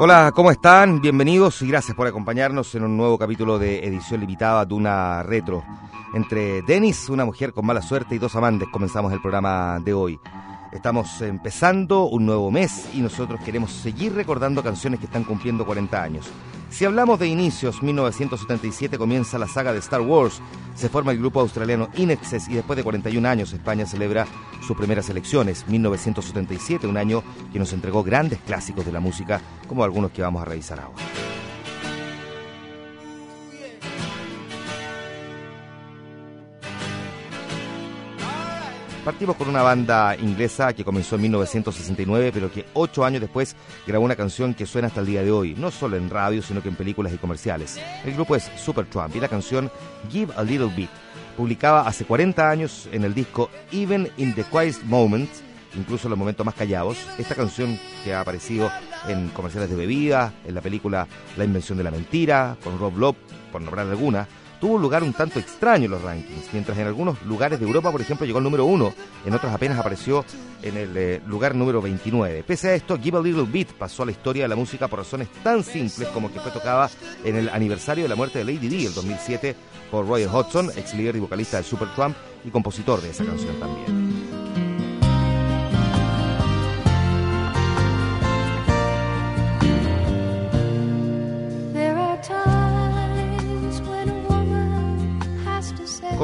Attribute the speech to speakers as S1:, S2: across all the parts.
S1: Hola, ¿cómo están? Bienvenidos y gracias por acompañarnos en un nuevo capítulo de edición limitada de una retro. Entre Dennis, una mujer con mala suerte y dos amantes comenzamos el programa de hoy. Estamos empezando un nuevo mes y nosotros queremos seguir recordando canciones que están cumpliendo 40 años. Si hablamos de inicios, 1977 comienza la saga de Star Wars, se forma el grupo australiano Inexes y después de 41 años España celebra sus primeras elecciones, 1977, un año que nos entregó grandes clásicos de la música como algunos que vamos a revisar ahora. Partimos con una banda inglesa que comenzó en 1969, pero que ocho años después grabó una canción que suena hasta el día de hoy, no solo en radio, sino que en películas y comerciales. El grupo es Supertramp y la canción Give a Little Bit, publicaba hace 40 años en el disco Even in the Quiet Moments, incluso en los momentos más callados. Esta canción que ha aparecido en comerciales de bebida, en la película La Invención de la Mentira, con Rob Lowe, por nombrar alguna, tuvo lugar un tanto extraño en los rankings, mientras en algunos lugares de Europa, por ejemplo, llegó al número uno, en otros apenas apareció en el eh, lugar número 29. Pese a esto, Give a Little Beat pasó a la historia de la música por razones tan simples como que fue tocada en el aniversario de la muerte de Lady D, el 2007, por Roy Hodgson, ex líder y vocalista de Supertramp y compositor de esa canción también.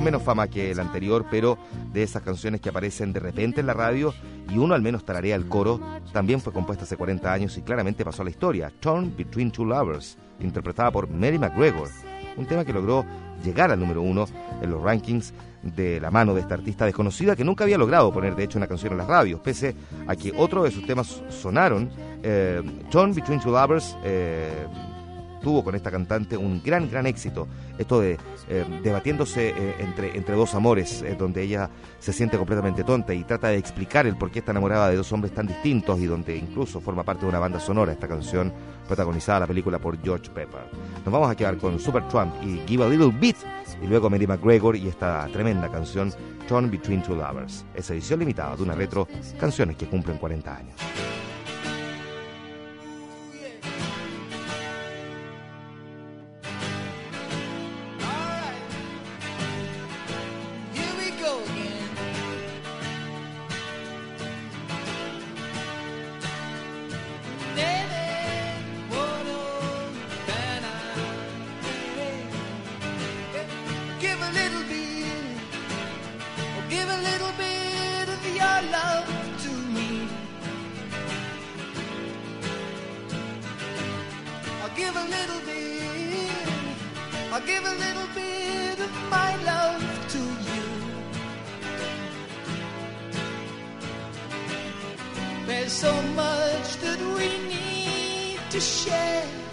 S2: Menos
S1: fama que el anterior, pero de esas canciones que aparecen de repente en la radio y uno al menos tararea el coro, también fue compuesta hace 40 años y claramente pasó a la historia. Torn Between Two Lovers, interpretada por Mary McGregor, un tema que logró llegar al número uno en los rankings de la mano de esta artista desconocida que nunca había logrado poner de hecho una canción en las radios, pese a que otro de sus temas sonaron. Eh, Torn Between Two Lovers eh, tuvo con esta cantante un gran, gran éxito. Esto de eh, debatiéndose eh, entre, entre dos amores, eh, donde ella se siente completamente tonta y trata de explicar el por qué está enamorada de dos hombres tan distintos y donde incluso forma parte de una banda sonora esta canción protagonizada la película por George Pepper. Nos vamos a quedar con Super Trump y Give a Little Beat y luego Mary McGregor y esta tremenda canción Torn Between Two Lovers. Esa edición limitada de una retro, canciones que cumplen 40 años.
S3: your love to me. I'll give a little bit, I'll give a little bit of my love to you. There's so much that we need to share.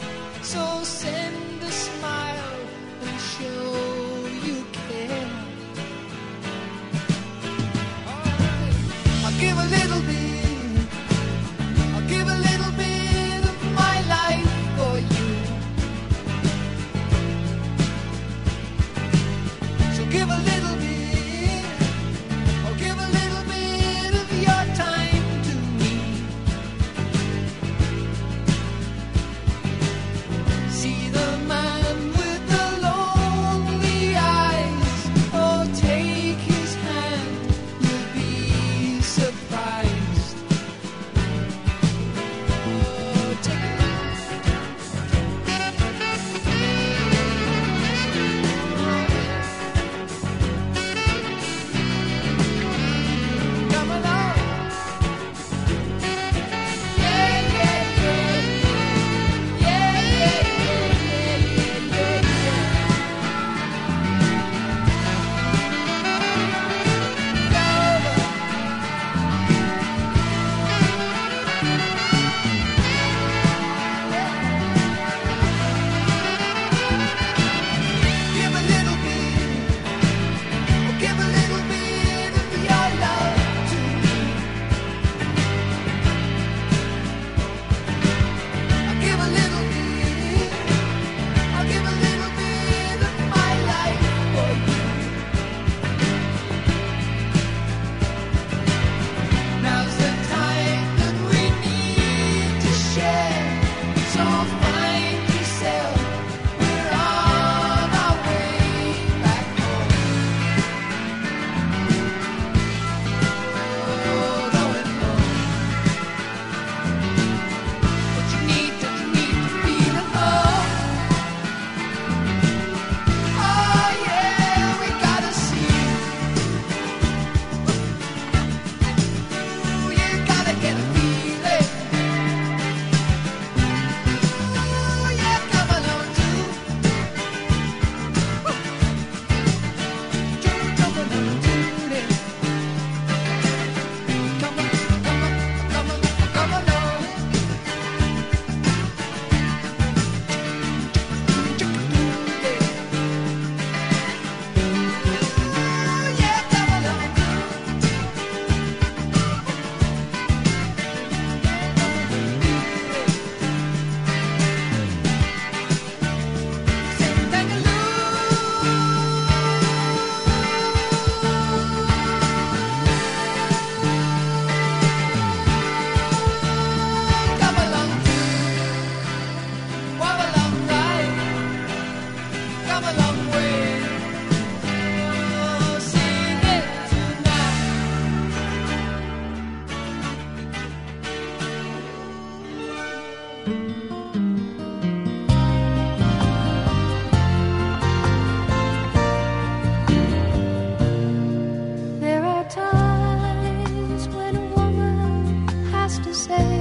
S2: say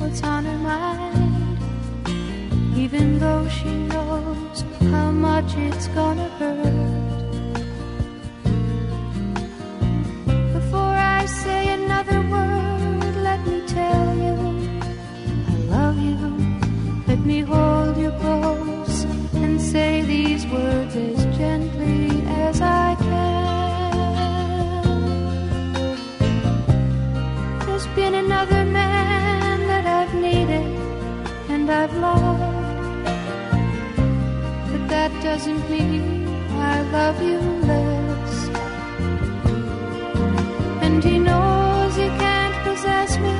S2: what's on her mind, even though she knows how much it's gonna hurt. Before I say another word, let me tell you I love you. Let me hold you close and say these words. and I've loved. But that doesn't mean I love you less. And he knows he can't possess me,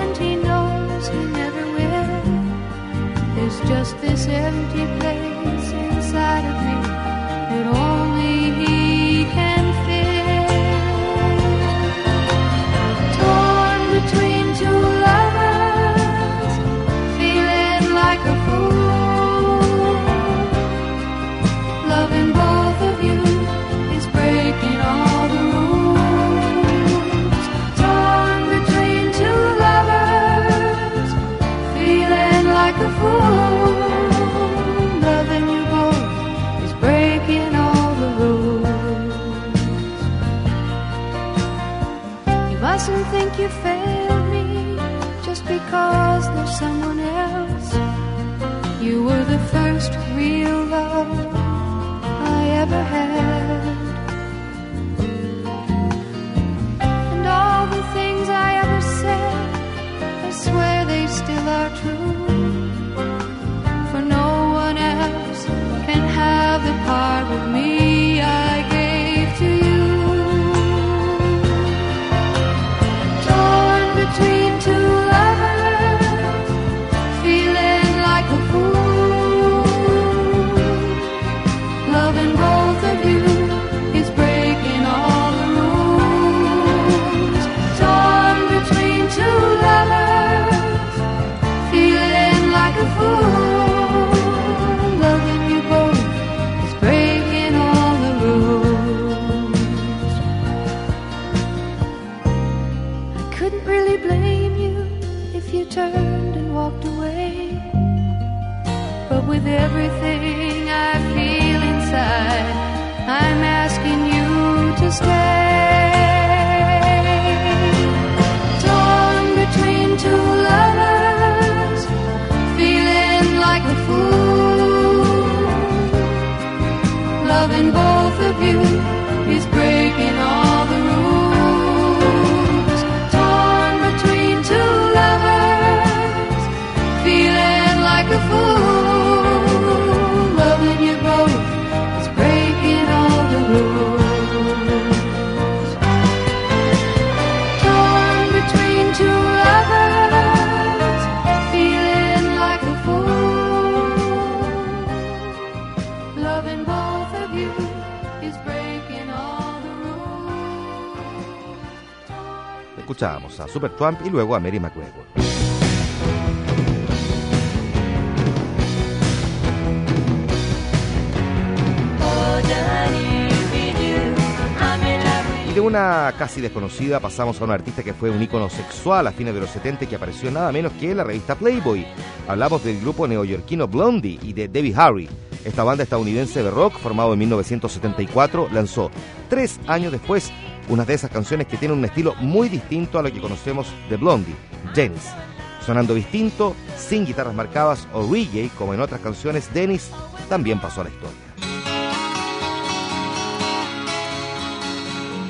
S2: and he knows he never will. There's just this empty place.
S1: Escuchábamos a Super Trump y luego a Mary McGregor. de una casi desconocida pasamos a un artista que fue un ícono sexual a fines de los 70 que apareció nada menos que en la revista Playboy. Hablamos del grupo neoyorquino Blondie y de Debbie Harry. Esta banda estadounidense de rock, formado en 1974, lanzó tres años después una de esas canciones que tienen un estilo muy distinto a lo que conocemos de Blondie, Dennis. Sonando distinto, sin guitarras marcadas o reggae como en otras canciones, Dennis también pasó a la historia.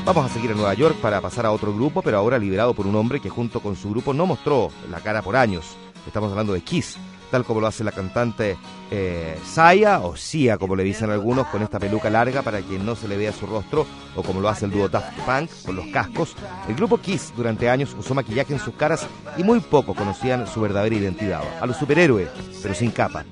S1: Vamos a seguir en Nueva York para pasar a otro grupo, pero ahora liberado por un hombre que junto con su grupo no mostró la cara por años. Estamos hablando de Kiss, tal como lo hace la cantante eh, Saya o Sia, como le dicen algunos, con esta peluca larga para que no se le vea su rostro, o como lo hace el dúo Daft Punk con los cascos. El grupo Kiss durante años usó maquillaje en sus caras y muy poco conocían su verdadera identidad. A los superhéroes, pero sin capa.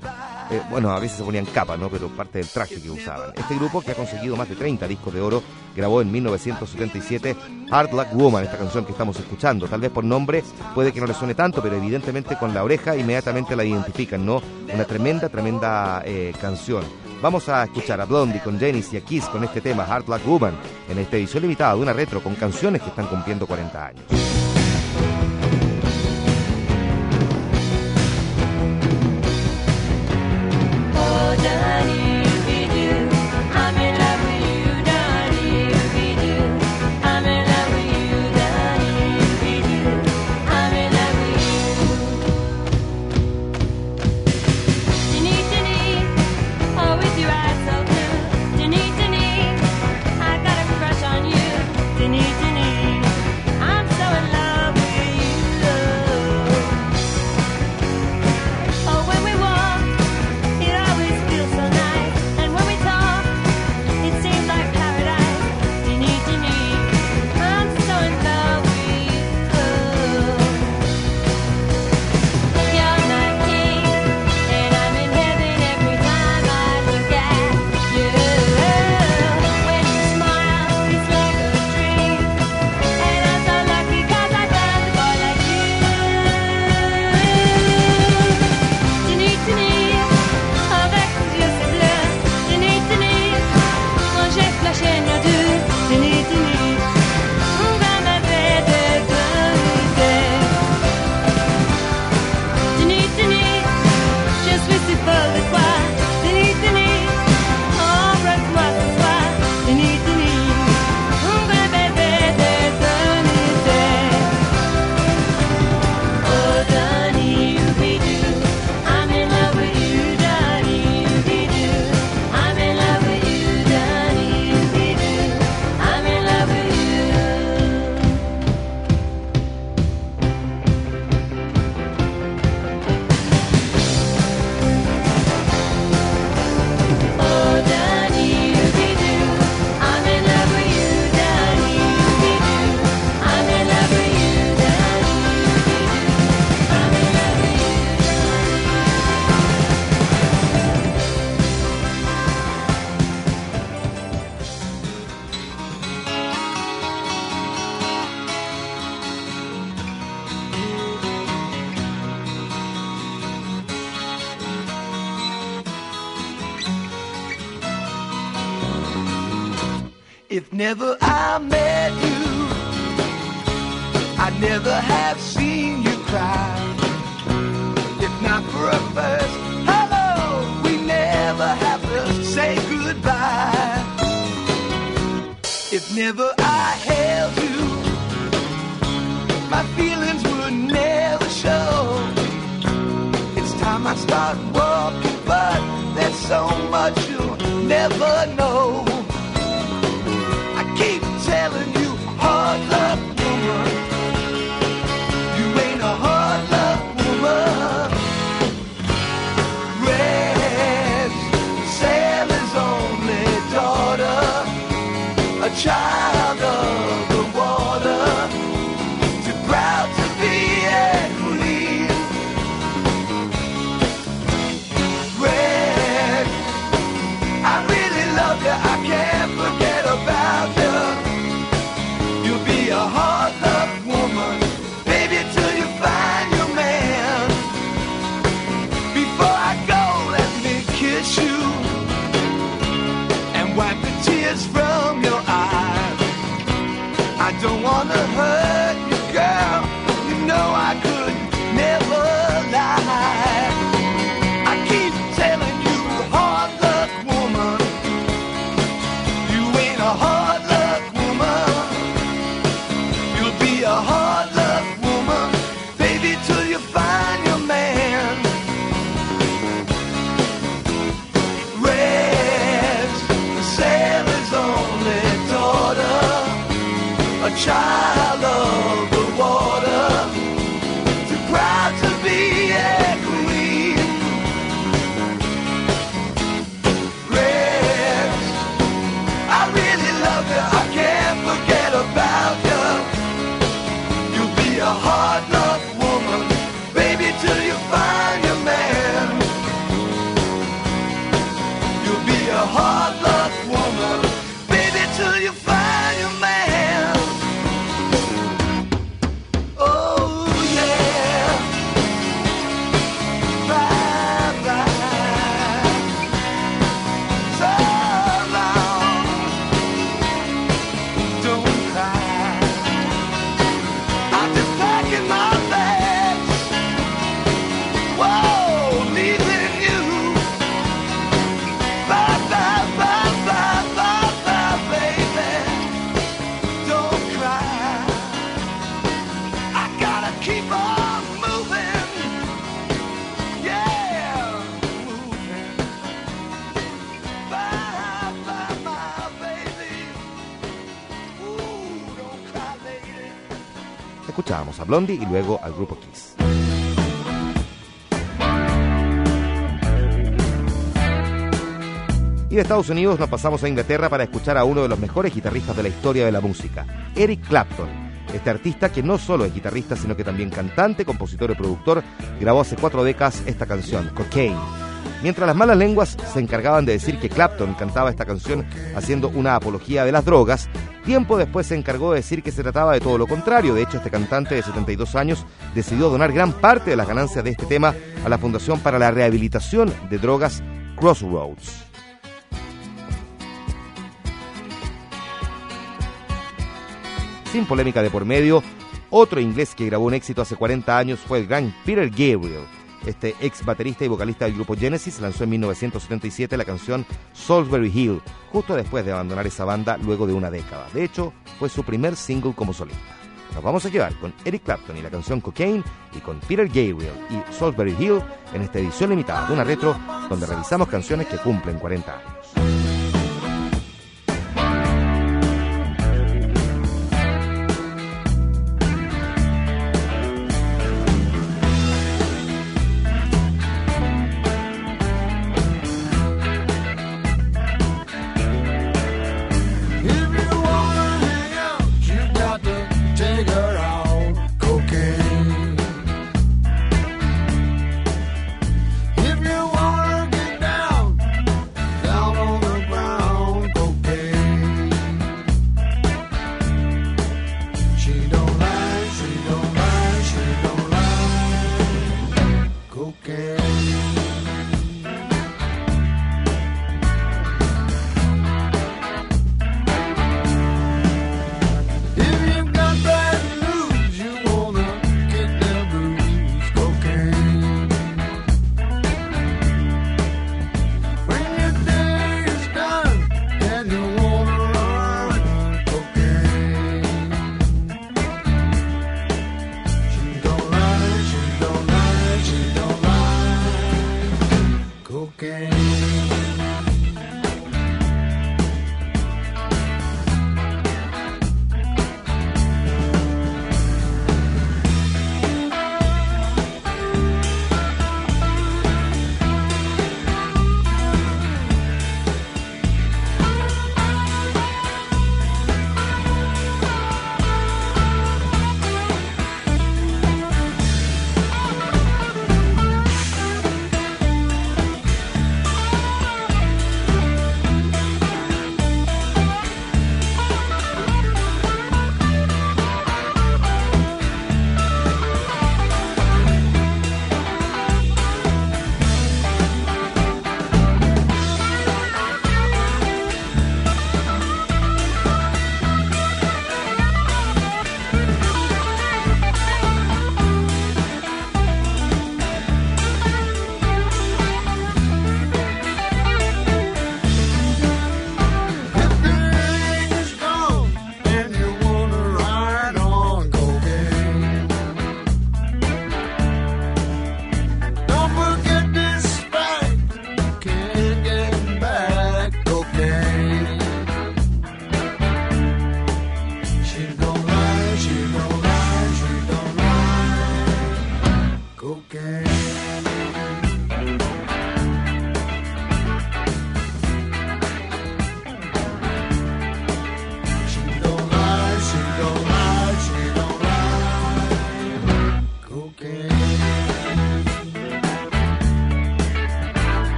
S1: Eh, bueno, a veces se ponían capa, ¿no? Pero parte del traje que usaban. Este grupo, que ha conseguido más de 30 discos de oro, grabó en 1977 Hard Luck Woman, esta canción que estamos escuchando. Tal vez por nombre puede que no le suene tanto, pero evidentemente con la oreja inmediatamente la identifican, ¿no? Una tremenda, tremenda eh, canción. Vamos a escuchar a Blondie con Janis y a Kiss con este tema Hard Luck Woman en esta edición limitada de una retro con canciones que están cumpliendo 40 años.
S4: Goodbye. If never I held you, my feelings would never show. It's time I start walking, but there's so much you'll never know till you find your man.
S1: Escuchábamos a Blondie y luego al grupo Kiss. Y de Estados Unidos nos pasamos a Inglaterra para escuchar a uno de los mejores guitarristas de la historia de la música, Eric Clapton. Este artista, que no solo es guitarrista, sino que también cantante, compositor y productor, grabó hace cuatro décadas esta canción, Cocaine. Mientras las malas lenguas se encargaban de decir que Clapton cantaba esta canción haciendo una apología de las drogas, tiempo después se encargó de decir que se trataba de todo lo contrario. De hecho, este cantante de 72 años decidió donar gran parte de las ganancias de este tema a la Fundación para la Rehabilitación de Drogas Crossroads. Sin polémica de por medio, otro inglés que grabó un éxito hace 40 años fue el gran Peter Gabriel. Este ex baterista y vocalista del grupo Genesis lanzó en 1977 la canción Salisbury Hill, justo después de abandonar esa banda luego de una década. De hecho, fue su primer single como solista. Nos vamos a llevar con Eric Clapton y la canción Cocaine y con Peter Gabriel y Salisbury Hill en esta edición limitada de una retro donde revisamos canciones que cumplen 40 años.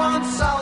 S3: On Salisbury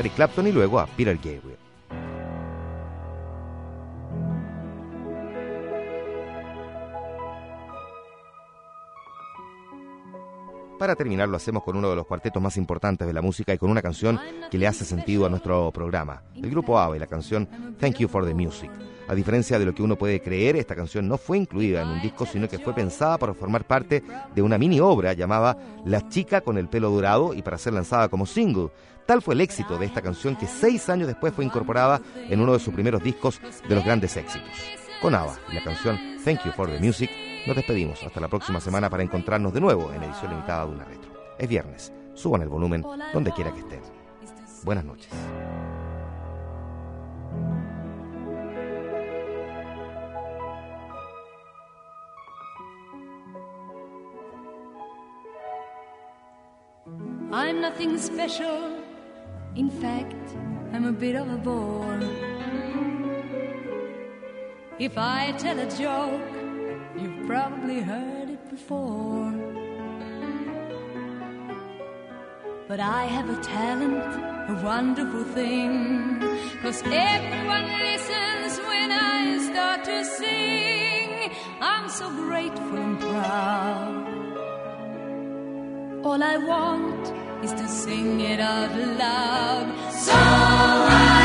S1: Eric Clapton y luego a Peter Gabriel. Para terminar lo hacemos con uno de los cuartetos más importantes de la música y con una canción que le hace sentido a nuestro programa. El grupo ABBA y la canción Thank You for the Music. A diferencia de lo que uno puede creer, esta canción no fue incluida en un disco, sino que fue pensada para formar parte de una mini obra llamada La chica con el pelo dorado y para ser lanzada como single. Tal fue el éxito de esta canción que seis años después fue incorporada en uno de sus primeros discos de los grandes éxitos. Con ABBA y la canción Thank You for the Music, nos despedimos hasta la próxima semana para encontrarnos de nuevo en edición limitada de una retro. Es viernes, suban el volumen donde quiera que estén. Buenas noches.
S2: In fact, I'm a bit of a bore. If I tell a joke, you've probably heard it before. But I have a talent, a wonderful thing. Cause everyone listens when I start to sing. I'm so grateful and proud. All I want is to sing it out loud. So I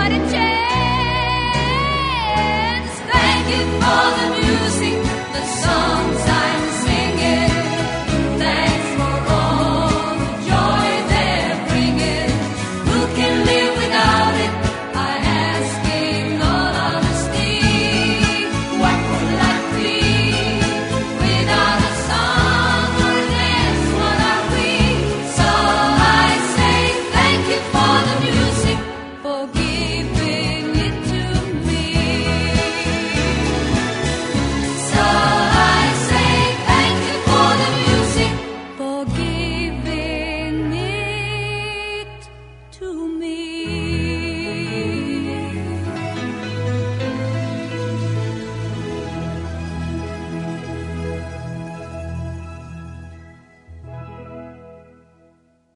S2: what a change.